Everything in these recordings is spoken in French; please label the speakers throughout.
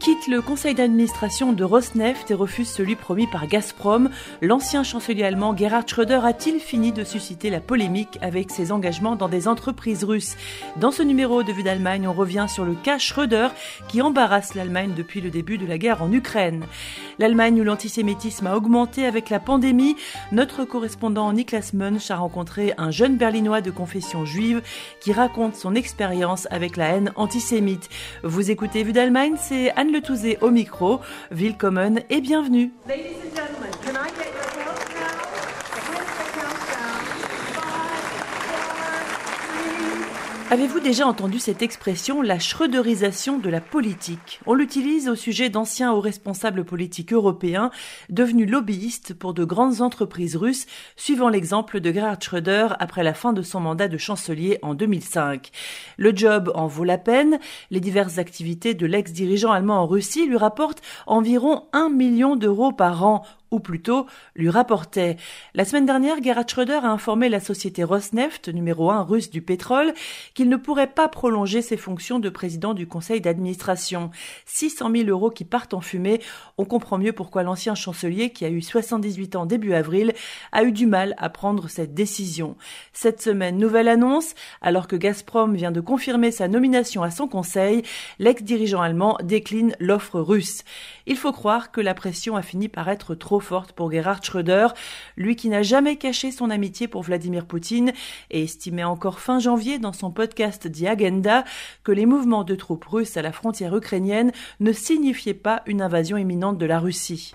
Speaker 1: Quitte le conseil d'administration de Rosneft et refuse celui promis par Gazprom. L'ancien chancelier allemand Gerhard Schröder a-t-il fini de susciter la polémique avec ses engagements dans des entreprises russes? Dans ce numéro de Vue d'Allemagne, on revient sur le cas Schröder qui embarrasse l'Allemagne depuis le début de la guerre en Ukraine. L'Allemagne où l'antisémitisme a augmenté avec la pandémie, notre correspondant Niklas Munch a rencontré un jeune berlinois de confession juive qui raconte son expérience avec la haine antisémite. Vous écoutez Vue d'Allemagne, c'est Anne Le Touzé au micro. Willkommen et bienvenue. Avez-vous déjà entendu cette expression, la schröderisation de la politique? On l'utilise au sujet d'anciens hauts responsables politiques européens devenus lobbyistes pour de grandes entreprises russes, suivant l'exemple de Gerhard Schröder après la fin de son mandat de chancelier en 2005. Le job en vaut la peine. Les diverses activités de l'ex-dirigeant allemand en Russie lui rapportent environ un million d'euros par an ou plutôt lui rapportait. La semaine dernière, Gerhard Schröder a informé la société Rosneft, numéro un russe du pétrole, qu'il ne pourrait pas prolonger ses fonctions de président du conseil d'administration. 600 000 euros qui partent en fumée. On comprend mieux pourquoi l'ancien chancelier, qui a eu 78 ans début avril, a eu du mal à prendre cette décision. Cette semaine, nouvelle annonce, alors que Gazprom vient de confirmer sa nomination à son conseil, l'ex-dirigeant allemand décline l'offre russe. Il faut croire que la pression a fini par être trop forte pour Gerhard Schröder, lui qui n'a jamais caché son amitié pour Vladimir Poutine et estimait encore fin janvier dans son podcast The Agenda que les mouvements de troupes russes à la frontière ukrainienne ne signifiaient pas une invasion imminente de la Russie.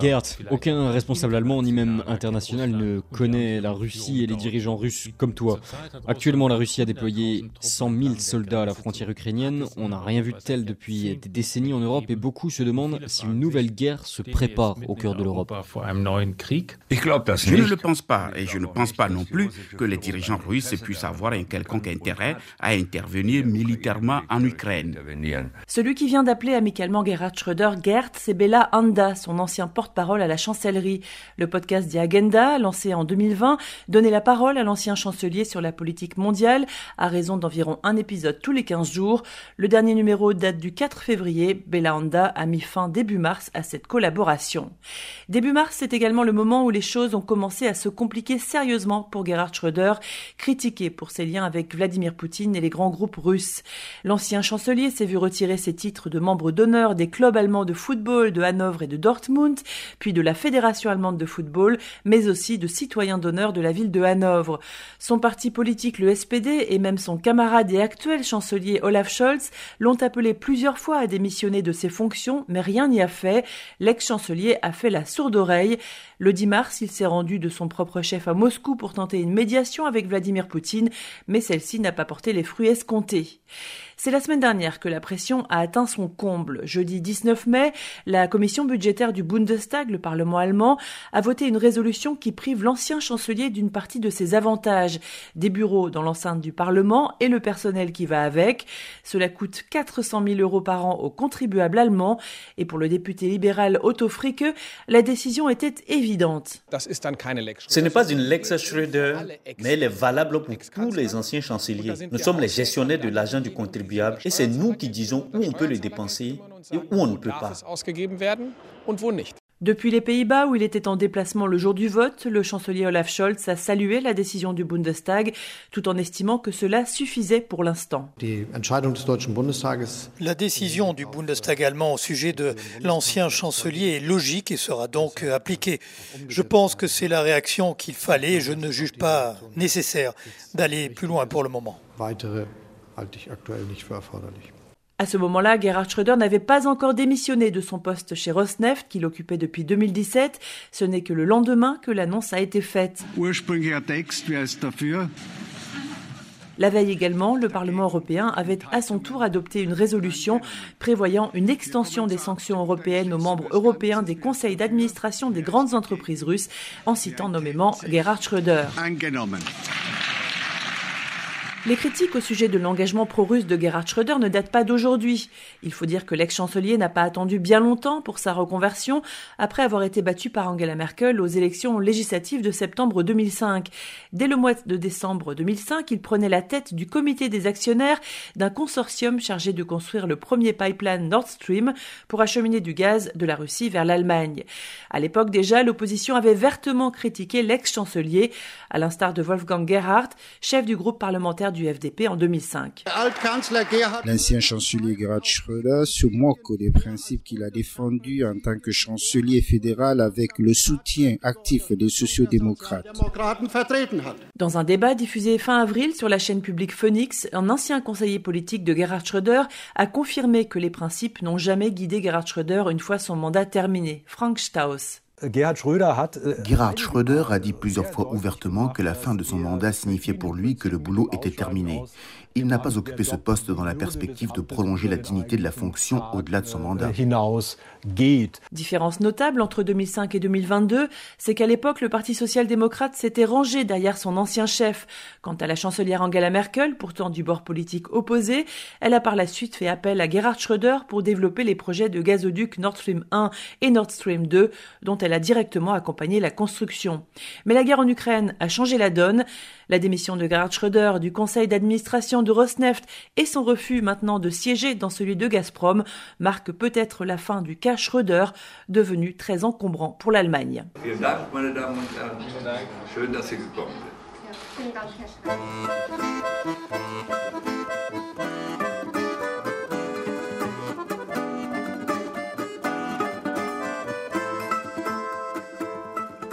Speaker 2: Gerd, aucun responsable allemand ni même international ne connaît la Russie et les dirigeants russes comme toi. Actuellement, la Russie a déployé 100 000 soldats à la frontière ukrainienne. On n'a rien vu de tel depuis des décennies en Europe et beaucoup se demandent si une nouvelle guerre se prépare au cœur de l'Europe.
Speaker 3: Je ne le pense pas et je ne pense pas non plus que les dirigeants russes puissent avoir un quelconque intérêt à intervenir militairement en Ukraine.
Speaker 1: Celui qui vient d'appeler amicalement Gerhard Schröder Gerd c'est Bella Anda, son ancien porte-parole à la chancellerie. Le podcast The Agenda, lancé en 2020, donnait la parole à l'ancien chancelier sur la politique mondiale, à raison d'environ un épisode tous les 15 jours. Le dernier numéro date du 4 février. Bella Anda a mis fin début mars à cette collaboration. Début mars, c'est également le moment où les choses ont commencé à se compliquer sérieusement pour Gerhard Schröder, critiqué pour ses liens avec Vladimir Poutine et les grands groupes russes. L'ancien chancelier s'est vu retirer ses titres de membre d'honneur des clubs allemands de football de Hanovre et de Dortmund, puis de la Fédération allemande de football, mais aussi de citoyen d'honneur de la ville de Hanovre. Son parti politique, le SPD, et même son camarade et actuel chancelier Olaf Scholz l'ont appelé plusieurs fois à démissionner de ses fonctions, mais rien n'y a fait. L'ex-chancelier a fait la sourde oreille. Le 10 mars, il s'est rendu de son propre chef à Moscou pour tenter une médiation avec Vladimir Poutine, mais celle-ci n'a pas porté les fruits escomptés. C'est la semaine dernière que la pression a atteint son comble. Jeudi 19 mai, la commission budgétaire du Bundestag, le Parlement allemand, a voté une résolution qui prive l'ancien chancelier d'une partie de ses avantages, des bureaux dans l'enceinte du Parlement et le personnel qui va avec. Cela coûte 400 000 euros par an aux contribuables allemands. Et pour le député libéral Otto Fricke, la décision était évidente.
Speaker 4: Ce n'est pas une Lex Schröder, mais elle est valable pour tous les anciens chanceliers. Nous sommes les gestionnaires de l'argent du contribuable et c'est nous qui disons où on peut le dépenser et où on ne peut pas.
Speaker 1: Depuis les Pays-Bas, où il était en déplacement le jour du vote, le chancelier Olaf Scholz a salué la décision du Bundestag, tout en estimant que cela suffisait pour l'instant.
Speaker 5: La décision du Bundestag allemand au sujet de l'ancien chancelier est logique et sera donc appliquée. Je pense que c'est la réaction qu'il fallait et je ne juge pas nécessaire d'aller plus loin pour le moment.
Speaker 1: À ce moment-là, Gerhard Schröder n'avait pas encore démissionné de son poste chez Rosneft, qu'il occupait depuis 2017. Ce n'est que le lendemain que l'annonce a été faite. La veille également, le Parlement européen avait à son tour adopté une résolution prévoyant une extension des sanctions européennes aux membres européens des conseils d'administration des grandes entreprises russes, en citant nommément Gerhard Schröder. Les critiques au sujet de l'engagement pro-russe de Gerhard Schröder ne datent pas d'aujourd'hui. Il faut dire que l'ex-chancelier n'a pas attendu bien longtemps pour sa reconversion après avoir été battu par Angela Merkel aux élections législatives de septembre 2005. Dès le mois de décembre 2005, il prenait la tête du comité des actionnaires d'un consortium chargé de construire le premier pipeline Nord Stream pour acheminer du gaz de la Russie vers l'Allemagne. À l'époque déjà, l'opposition avait vertement critiqué l'ex-chancelier, à l'instar de Wolfgang Gerhardt, chef du groupe parlementaire du FDP en 2005.
Speaker 6: L'ancien chancelier Gerhard Schröder se moque des principes qu'il a défendus en tant que chancelier fédéral avec le soutien actif des sociodémocrates.
Speaker 1: Dans un débat diffusé fin avril sur la chaîne publique Phoenix, un ancien conseiller politique de Gerhard Schröder a confirmé que les principes n'ont jamais guidé Gerhard Schröder une fois son mandat terminé. Frank Staus.
Speaker 7: Gerhard Schröder a dit plusieurs fois ouvertement que la fin de son mandat signifiait pour lui que le boulot était terminé. Il n'a pas occupé ce poste dans la perspective de prolonger la dignité de la fonction au-delà de son mandat.
Speaker 1: Différence notable entre 2005 et 2022, c'est qu'à l'époque, le Parti social-démocrate s'était rangé derrière son ancien chef. Quant à la chancelière Angela Merkel, pourtant du bord politique opposé, elle a par la suite fait appel à Gerhard Schröder pour développer les projets de gazoduc Nord Stream 1 et Nord Stream 2, dont elle a directement accompagné la construction. Mais la guerre en Ukraine a changé la donne. La démission de Gerhard Schröder du conseil d'administration de Rosneft et son refus maintenant de siéger dans celui de Gazprom marquent peut-être la fin du cas Schröder, devenu très encombrant pour l'Allemagne.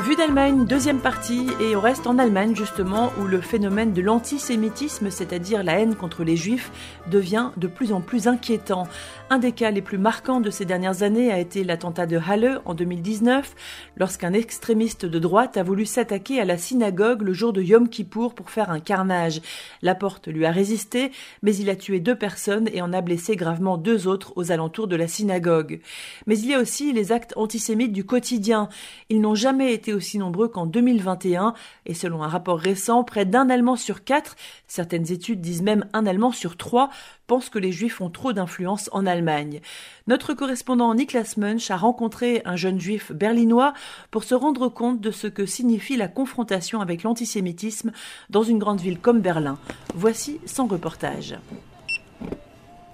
Speaker 1: Vue d'Allemagne, deuxième partie, et on reste en Allemagne justement, où le phénomène de l'antisémitisme, c'est-à-dire la haine contre les juifs, devient de plus en plus inquiétant. Un des cas les plus marquants de ces dernières années a été l'attentat de Halle en 2019, lorsqu'un extrémiste de droite a voulu s'attaquer à la synagogue le jour de Yom Kippour pour faire un carnage. La porte lui a résisté, mais il a tué deux personnes et en a blessé gravement deux autres aux alentours de la synagogue. Mais il y a aussi les actes antisémites du quotidien. Ils n'ont jamais été aussi nombreux qu'en 2021 et selon un rapport récent, près d'un Allemand sur quatre, certaines études disent même un Allemand sur trois, pensent que les Juifs ont trop d'influence en Allemagne. Notre correspondant Niklas Munch a rencontré un jeune Juif berlinois pour se rendre compte de ce que signifie la confrontation avec l'antisémitisme dans une grande ville comme Berlin. Voici son reportage.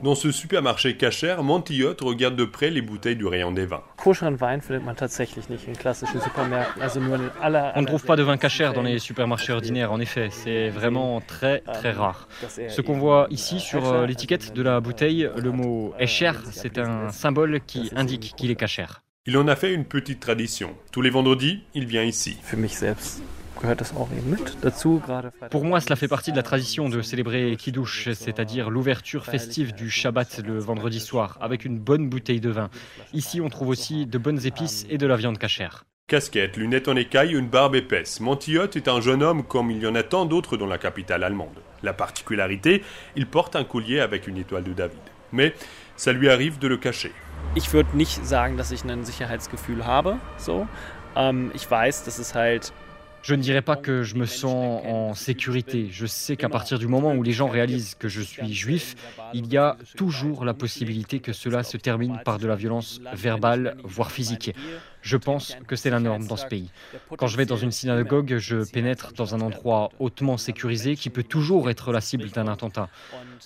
Speaker 8: Dans ce supermarché cachère, Montillot regarde de près les bouteilles du rayon des vins.
Speaker 9: On ne
Speaker 2: trouve pas de vin cachère dans les supermarchés ordinaires, en effet. C'est vraiment très très rare. Ce qu'on voit ici sur euh, l'étiquette de la bouteille, le mot Escher, c'est un symbole qui indique qu'il est cachère.
Speaker 8: Il en a fait une petite tradition. Tous les vendredis, il vient ici.
Speaker 2: Pour moi, cela fait partie de la tradition de célébrer Kiddush, c'est-à-dire l'ouverture festive du Shabbat le vendredi soir, avec une bonne bouteille de vin. Ici, on trouve aussi de bonnes épices et de la viande cachère.
Speaker 8: Casquette, lunettes en écaille, une barbe épaisse. Montillot est un jeune homme comme il y en a tant d'autres dans la capitale allemande. La particularité, il porte un collier avec une étoile de David. Mais ça lui arrive de le cacher.
Speaker 9: Ich würde nicht sagen, dass ich ein Sicherheitsgefühl habe, so. Ähm, ich weiß, dass es halt
Speaker 2: je ne dirais pas que je me sens en sécurité. Je sais qu'à partir du moment où les gens réalisent que je suis juif, il y a toujours la possibilité que cela se termine par de la violence verbale, voire physique. Je pense que c'est la norme dans ce pays. Quand je vais dans une synagogue, je pénètre dans un endroit hautement sécurisé qui peut toujours être la cible d'un attentat.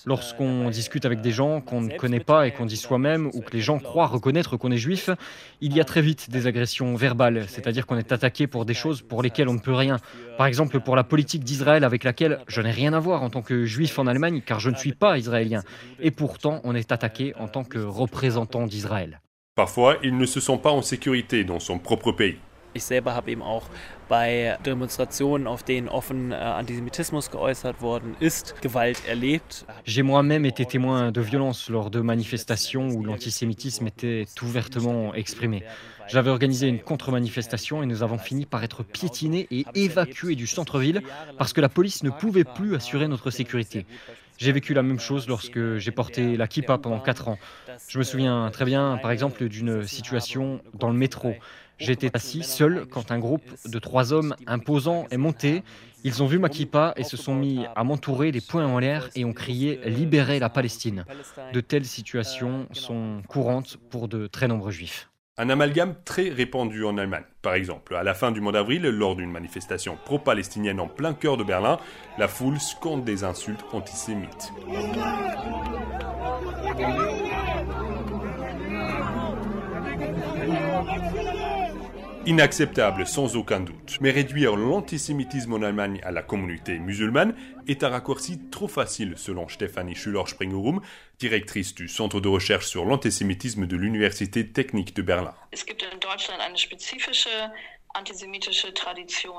Speaker 2: Lorsqu'on discute avec des gens qu'on ne connaît pas et qu'on dit soi-même ou que les gens croient reconnaître qu'on est juif, il y a très vite des agressions verbales, c'est-à-dire qu'on est attaqué pour des choses pour lesquelles on ne peut rien. Par exemple, pour la politique d'Israël avec laquelle je n'ai rien à voir en tant que juif en Allemagne car je ne suis pas israélien. Et pourtant, on est attaqué en tant que représentant d'Israël.
Speaker 8: Parfois, ils ne se sentent pas en sécurité dans son propre pays.
Speaker 9: Ich selber habe eben auch bei Demonstrationen, auf denen offen Antisemitismus geäußert worden ist, Gewalt erlebt.
Speaker 2: J'ai moi-même été témoin de violences lors de manifestations où l'antisémitisme était ouvertement exprimé. J'avais organisé une contre-manifestation et nous avons fini par être piétinés et évacués du centre-ville parce que la police ne pouvait plus assurer notre sécurité. J'ai vécu la même chose lorsque j'ai porté la kippa pendant 4 ans. Je me souviens très bien, par exemple, d'une situation dans le métro. J'étais assis seul quand un groupe de trois hommes imposants est monté. Ils ont vu ma kippa et se sont mis à m'entourer les poings en l'air et ont crié Libérez la Palestine. De telles situations sont courantes pour de très nombreux juifs.
Speaker 8: Un amalgame très répandu en Allemagne. Par exemple, à la fin du mois d'avril, lors d'une manifestation pro-palestinienne en plein cœur de Berlin, la foule scande des insultes antisémites. Inacceptable sans aucun doute, mais réduire l'antisémitisme en Allemagne à la communauté musulmane est un raccourci trop facile selon Stefanie Schüller-Springerum, directrice du Centre de recherche sur l'antisémitisme de l'Université technique de Berlin.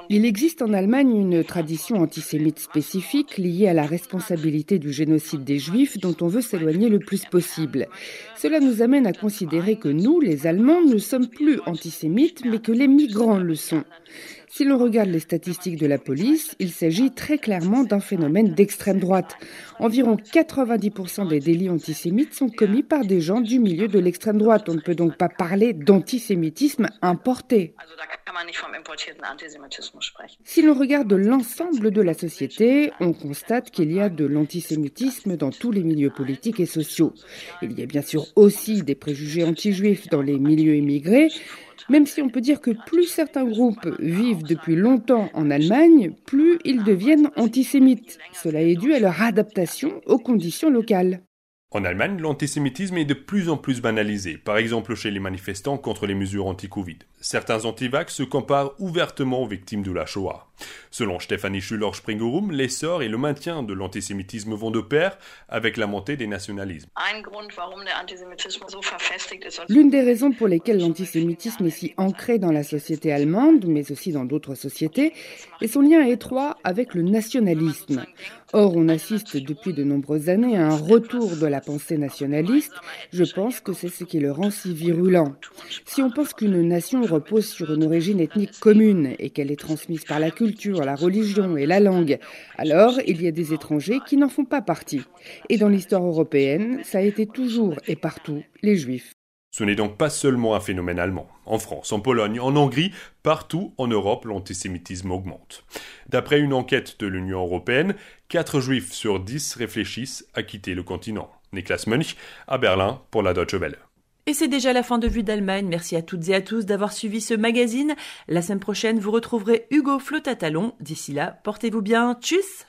Speaker 10: Il existe en Allemagne une tradition antisémite spécifique liée à la responsabilité du génocide des Juifs dont on veut s'éloigner le plus possible. Cela nous amène à considérer que nous, les Allemands, ne sommes plus antisémites, mais que les migrants le sont. Si l'on regarde les statistiques de la police, il s'agit très clairement d'un phénomène d'extrême droite. Environ 90% des délits antisémites sont commis par des gens du milieu de l'extrême droite. On ne peut donc pas parler d'antisémitisme importé. Si l'on regarde l'ensemble de la société, on constate qu'il y a de l'antisémitisme dans tous les milieux politiques et sociaux. Il y a bien sûr aussi des préjugés anti-juifs dans les milieux immigrés, même si on peut dire que plus certains groupes vivent depuis longtemps en Allemagne, plus ils deviennent antisémites. Cela est dû à leur adaptation aux conditions locales.
Speaker 8: En Allemagne, l'antisémitisme est de plus en plus banalisé, par exemple chez les manifestants contre les mesures anti-Covid. Certains antivax se comparent ouvertement aux victimes de la Shoah. Selon Stefanie Schüller-Springerum, l'essor et le maintien de l'antisémitisme vont de pair avec la montée des nationalismes.
Speaker 10: L'une des raisons pour lesquelles l'antisémitisme est si ancré dans la société allemande, mais aussi dans d'autres sociétés, est son lien étroit avec le nationalisme. Or, on assiste depuis de nombreuses années à un retour de la pensée nationaliste. Je pense que c'est ce qui le rend si virulent. Si on pense qu'une nation repose sur une origine ethnique commune et qu'elle est transmise par la culture, la religion et la langue, alors il y a des étrangers qui n'en font pas partie. Et dans l'histoire européenne, ça a été toujours et partout les juifs.
Speaker 8: Ce n'est donc pas seulement un phénomène allemand. En France, en Pologne, en Hongrie, partout en Europe, l'antisémitisme augmente. D'après une enquête de l'Union européenne, 4 juifs sur 10 réfléchissent à quitter le continent. Niklas Mönch, à Berlin, pour la Deutsche Welle.
Speaker 1: Et c'est déjà la fin de Vue d'Allemagne. Merci à toutes et à tous d'avoir suivi ce magazine. La semaine prochaine, vous retrouverez Hugo Flotatalon. D'ici là, portez-vous bien. Tchuss